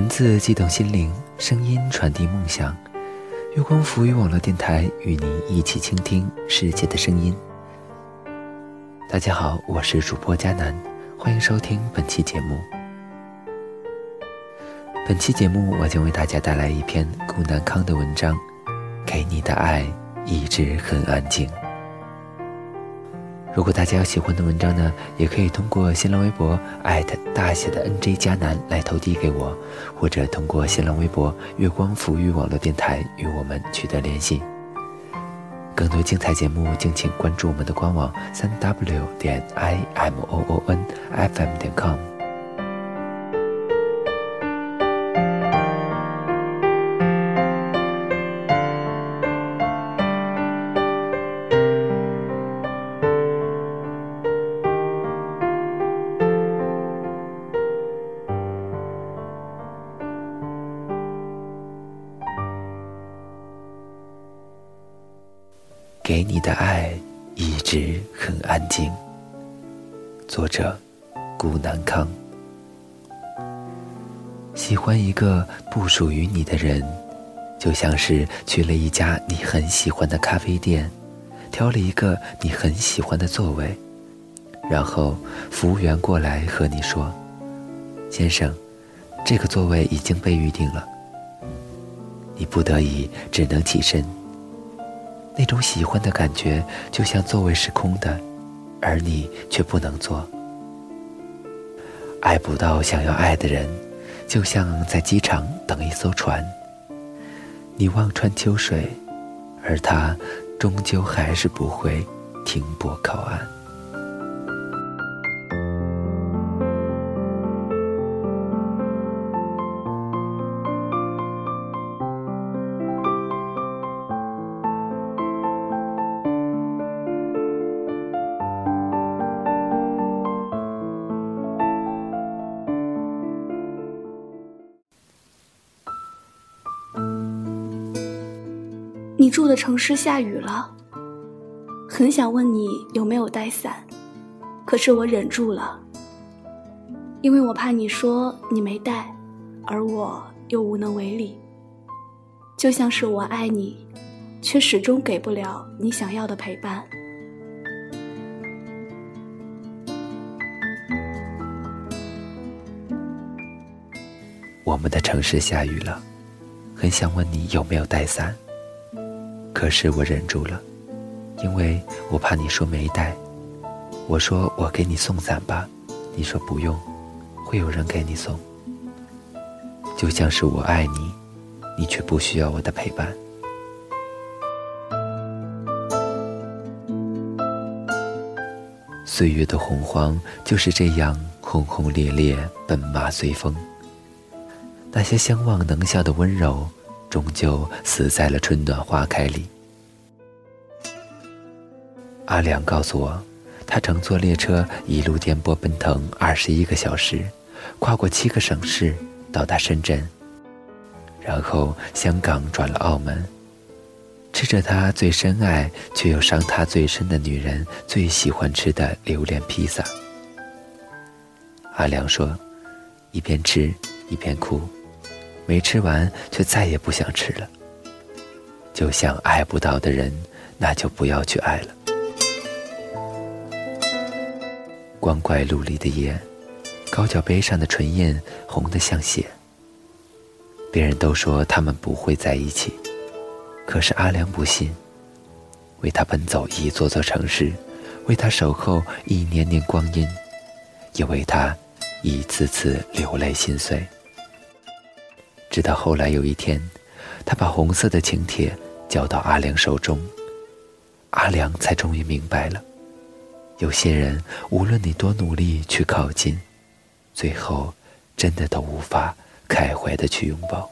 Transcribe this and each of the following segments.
文字悸动心灵，声音传递梦想。月光浮语网络电台与您一起倾听世界的声音。大家好，我是主播佳楠，欢迎收听本期节目。本期节目我将为大家带来一篇顾南康的文章，《给你的爱一直很安静》。如果大家有喜欢的文章呢，也可以通过新浪微博艾特大写的 NJ 加南来投递给我，或者通过新浪微博月光浮语网络电台与我们取得联系。更多精彩节目，敬请关注我们的官网三 w 点 i m o o n f m 点 com。给你的爱一直很安静。作者：顾南康。喜欢一个不属于你的人，就像是去了一家你很喜欢的咖啡店，挑了一个你很喜欢的座位，然后服务员过来和你说：“先生，这个座位已经被预定了。”你不得已只能起身。那种喜欢的感觉，就像座位是空的，而你却不能坐。爱不到想要爱的人，就像在机场等一艘船。你望穿秋水，而他终究还是不会停泊靠岸。住的城市下雨了，很想问你有没有带伞，可是我忍住了，因为我怕你说你没带，而我又无能为力。就像是我爱你，却始终给不了你想要的陪伴。我们的城市下雨了，很想问你有没有带伞。可是我忍住了，因为我怕你说没带。我说我给你送伞吧，你说不用，会有人给你送。就像是我爱你，你却不需要我的陪伴。岁月的洪荒就是这样轰轰烈烈，奔马随风。那些相望能笑的温柔。终究死在了春暖花开里。阿良告诉我，他乘坐列车一路颠簸奔腾二十一个小时，跨过七个省市，到达深圳，然后香港转了澳门，吃着他最深爱却又伤他最深的女人最喜欢吃的榴莲披萨。阿良说，一边吃一边哭。没吃完，却再也不想吃了。就像爱不到的人，那就不要去爱了。光怪陆离的夜，高脚杯上的唇印红得像血。别人都说他们不会在一起，可是阿良不信。为他奔走一座座城市，为他守候一年年光阴，也为他一次次流泪心碎。直到后来有一天，他把红色的请帖交到阿良手中，阿良才终于明白了：有些人，无论你多努力去靠近，最后真的都无法开怀的去拥抱。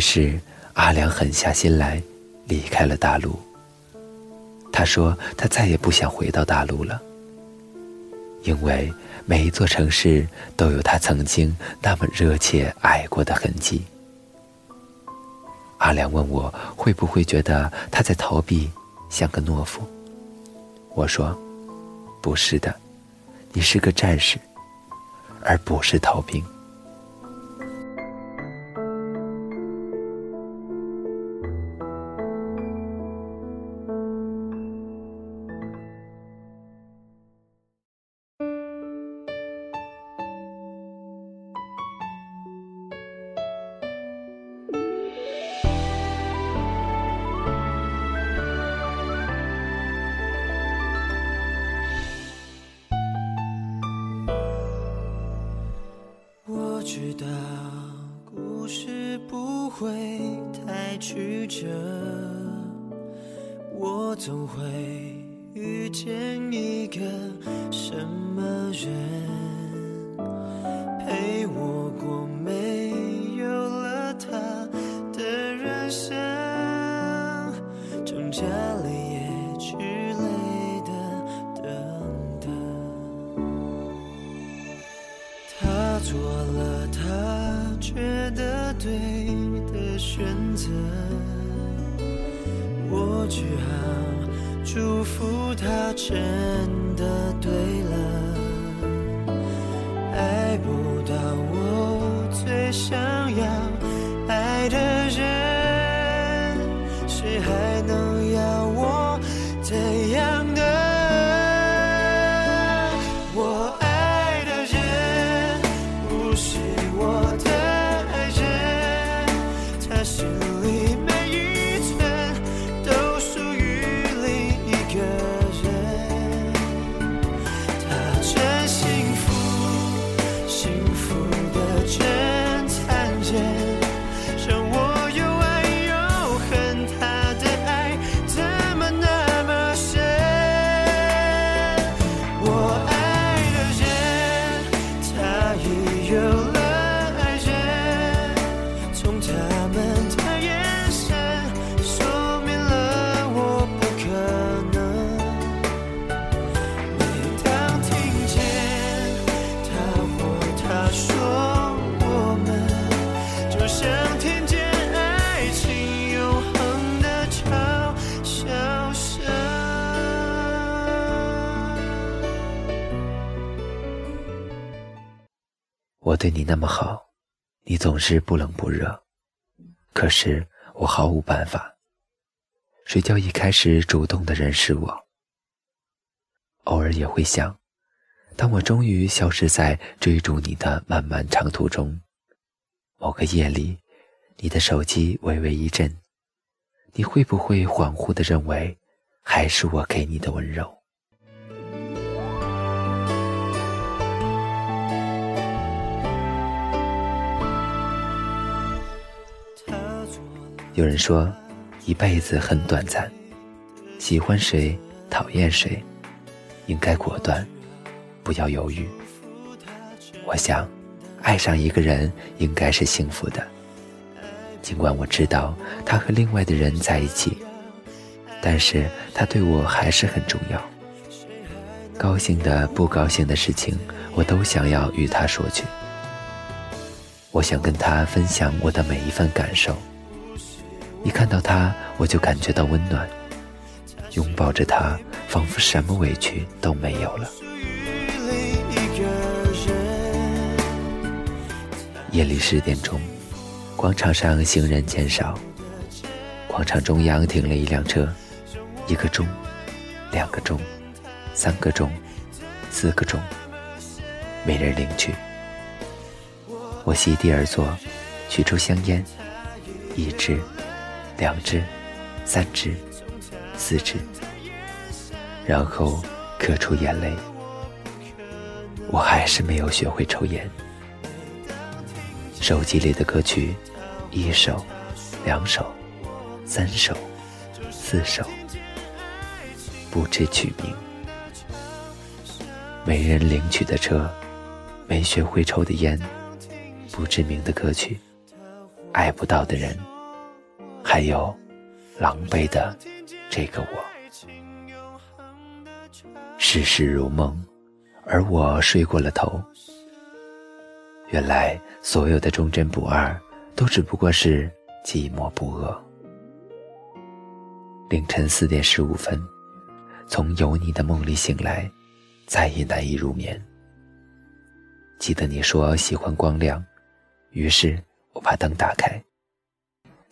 于是，阿良狠下心来，离开了大陆。他说：“他再也不想回到大陆了。”因为每一座城市都有他曾经那么热切爱过的痕迹。阿良问我会不会觉得他在逃避，像个懦夫。我说：“不是的，你是个战士，而不是逃兵。”挣扎了也之类的等等，他做了。他觉得对的选择，我只好祝福他真那么好，你总是不冷不热，可是我毫无办法。谁叫一开始主动的人是我？偶尔也会想，当我终于消失在追逐你的漫漫长途中，某个夜里，你的手机微微一震，你会不会恍惚的认为，还是我给你的温柔？有人说，一辈子很短暂，喜欢谁，讨厌谁，应该果断，不要犹豫。我想，爱上一个人应该是幸福的，尽管我知道他和另外的人在一起，但是他对我还是很重要。高兴的、不高兴的事情，我都想要与他说去。我想跟他分享我的每一份感受。一看到他，我就感觉到温暖，拥抱着他，仿佛什么委屈都没有了。夜里十点钟，广场上行人减少，广场中央停了一辆车，一个钟，两个钟，三个钟，四个钟，没人领取。我席地而坐，取出香烟，一支。两只，三只，四只，然后咳出眼泪。我还是没有学会抽烟。手机里的歌曲，一首，两首，三首，四首，不知曲名。没人领取的车，没学会抽的烟，不知名的歌曲，爱不到的人。还有，狼狈的这个我，世事如梦，而我睡过了头。原来所有的忠贞不二，都只不过是寂寞不饿。凌晨四点十五分，从有你的梦里醒来，再也难以入眠。记得你说喜欢光亮，于是我把灯打开，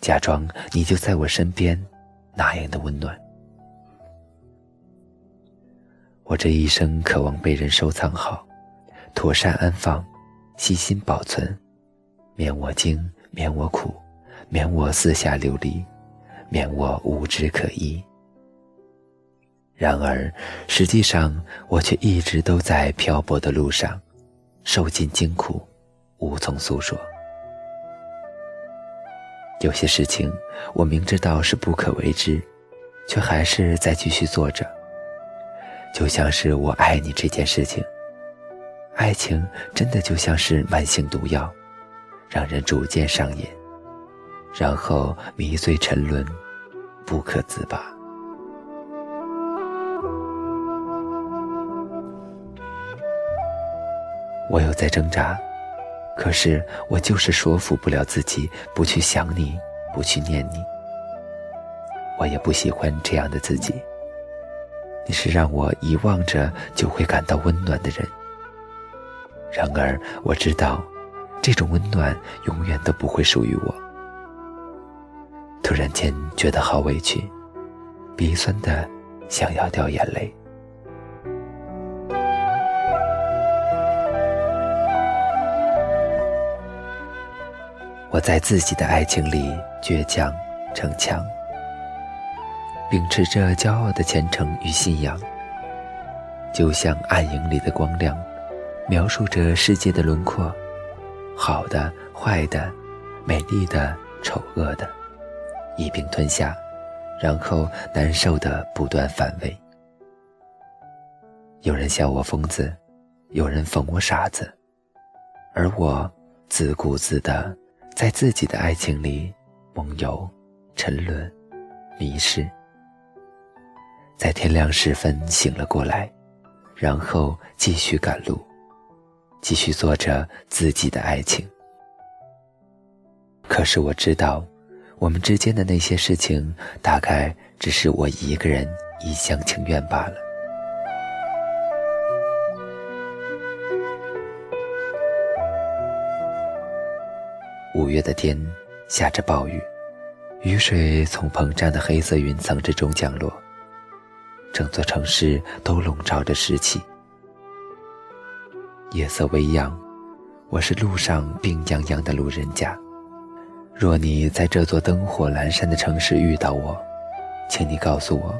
假装你就在我身边，那样的温暖。我这一生渴望被人收藏好，妥善安放，细心保存，免我惊，免我苦，免我四下流离，免我无枝可依。然而，实际上我却一直都在漂泊的路上，受尽惊苦，无从诉说。有些事情，我明知道是不可为之，却还是在继续做着。就像是我爱你这件事情，爱情真的就像是慢性毒药，让人逐渐上瘾，然后迷醉沉沦，不可自拔。我有在挣扎，可是我就是说服不了自己不去想你，不去念你。我也不喜欢这样的自己。你是让我遗忘着就会感到温暖的人。然而我知道，这种温暖永远都不会属于我。突然间觉得好委屈，鼻酸的想要掉眼泪。我在自己的爱情里倔强逞强。秉持着骄傲的虔诚与信仰，就像暗影里的光亮，描述着世界的轮廓，好的、坏的、美丽的、丑恶的，一并吞下，然后难受的不断反胃。有人笑我疯子，有人讽我傻子，而我自顾自的在自己的爱情里梦游、沉沦、迷失。在天亮时分醒了过来，然后继续赶路，继续做着自己的爱情。可是我知道，我们之间的那些事情，大概只是我一个人一厢情愿罢了。五月的天下着暴雨，雨水从膨胀的黑色云层之中降落。整座城市都笼罩着湿气，夜色微漾，我是路上病殃殃的路人甲。若你在这座灯火阑珊的城市遇到我，请你告诉我，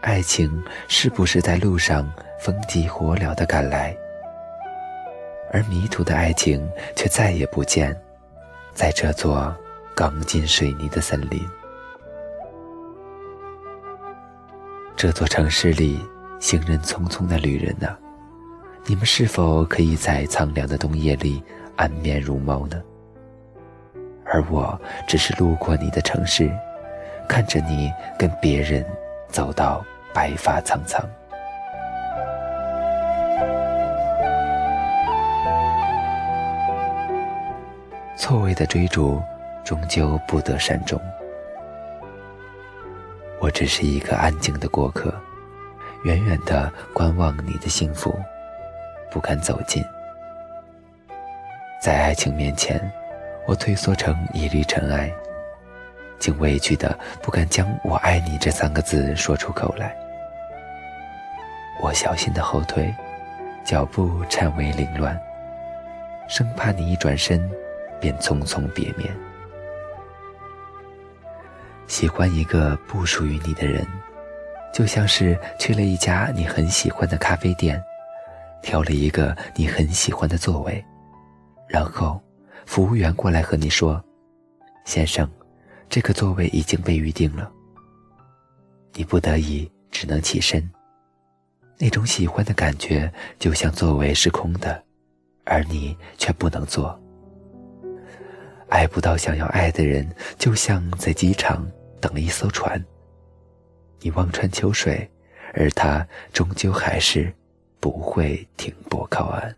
爱情是不是在路上风急火燎的赶来？而迷途的爱情却再也不见，在这座钢筋水泥的森林。这座城市里，行人匆匆的旅人呐，你们是否可以在苍凉的冬夜里安眠入梦呢？而我只是路过你的城市，看着你跟别人走到白发苍苍。错位的追逐，终究不得善终。我只是一个安静的过客，远远的观望你的幸福，不敢走近。在爱情面前，我退缩成一粒尘埃，竟畏惧的不敢将我爱你这三个字说出口来。我小心的后退，脚步颤巍凌乱，生怕你一转身，便匆匆别面。喜欢一个不属于你的人，就像是去了一家你很喜欢的咖啡店，挑了一个你很喜欢的座位，然后服务员过来和你说：“先生，这个座位已经被预定了。”你不得已只能起身。那种喜欢的感觉，就像座位是空的，而你却不能坐。爱不到想要爱的人，就像在机场。等了一艘船，你望穿秋水，而他终究还是不会停泊靠岸。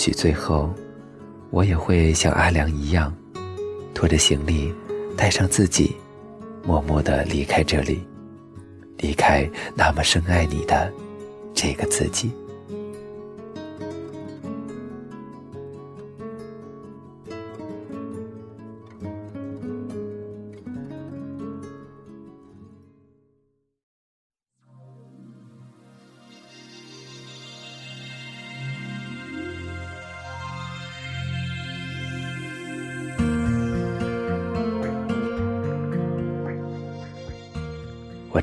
许最后，我也会像阿良一样，拖着行李，带上自己，默默的离开这里，离开那么深爱你的这个自己。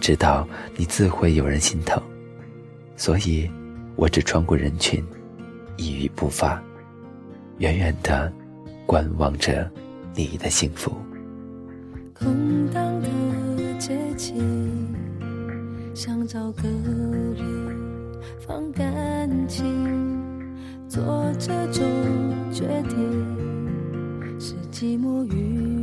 知道你自会有人心疼，所以，我只穿过人群，一语不发，远远的观望着你的幸福。空荡的街景，想找个人放感情，做这种决定，是寂寞与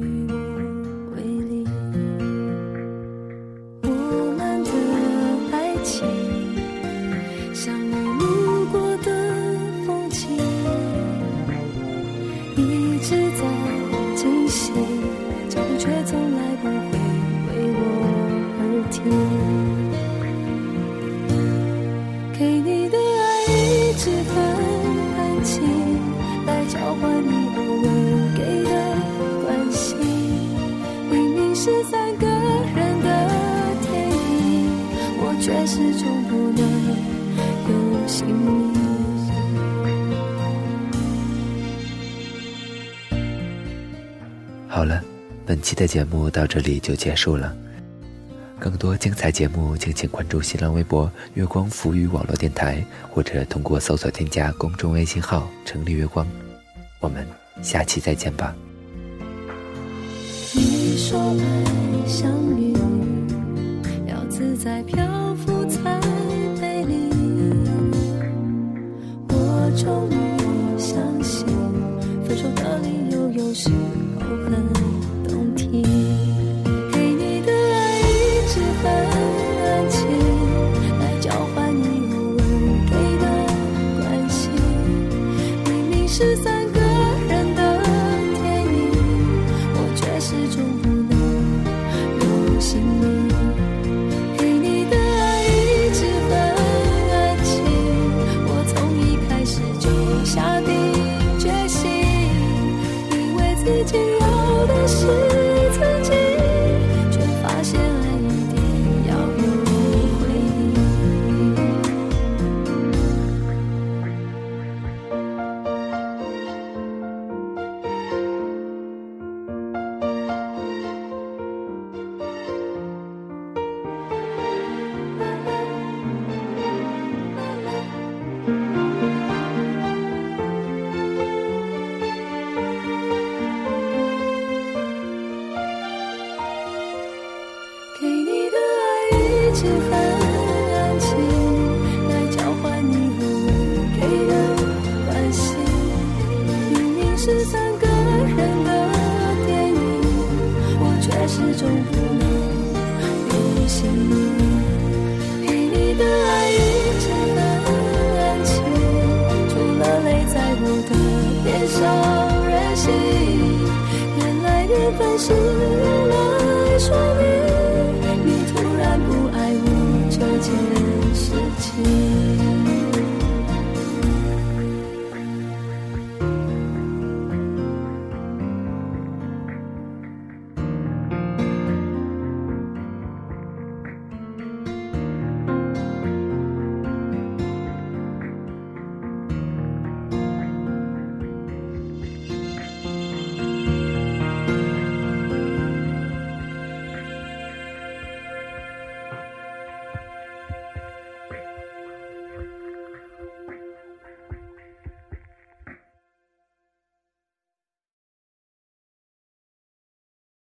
好了，本期的节目到这里就结束了。更多精彩节目，敬请关注新浪微博“月光浮语网络电台”，或者通过搜索添加公众微信号“城里月光”。我们下期再见吧。你说爱像云，要自在漂浮才美丽。终于相信，分手的理由有时候很很安静，来交换你偶尔给的关心。明明是三个人的电影，我却始终不能有姓名。给你的爱一直很安静，除了泪在我的脸上任性。原来缘分是用来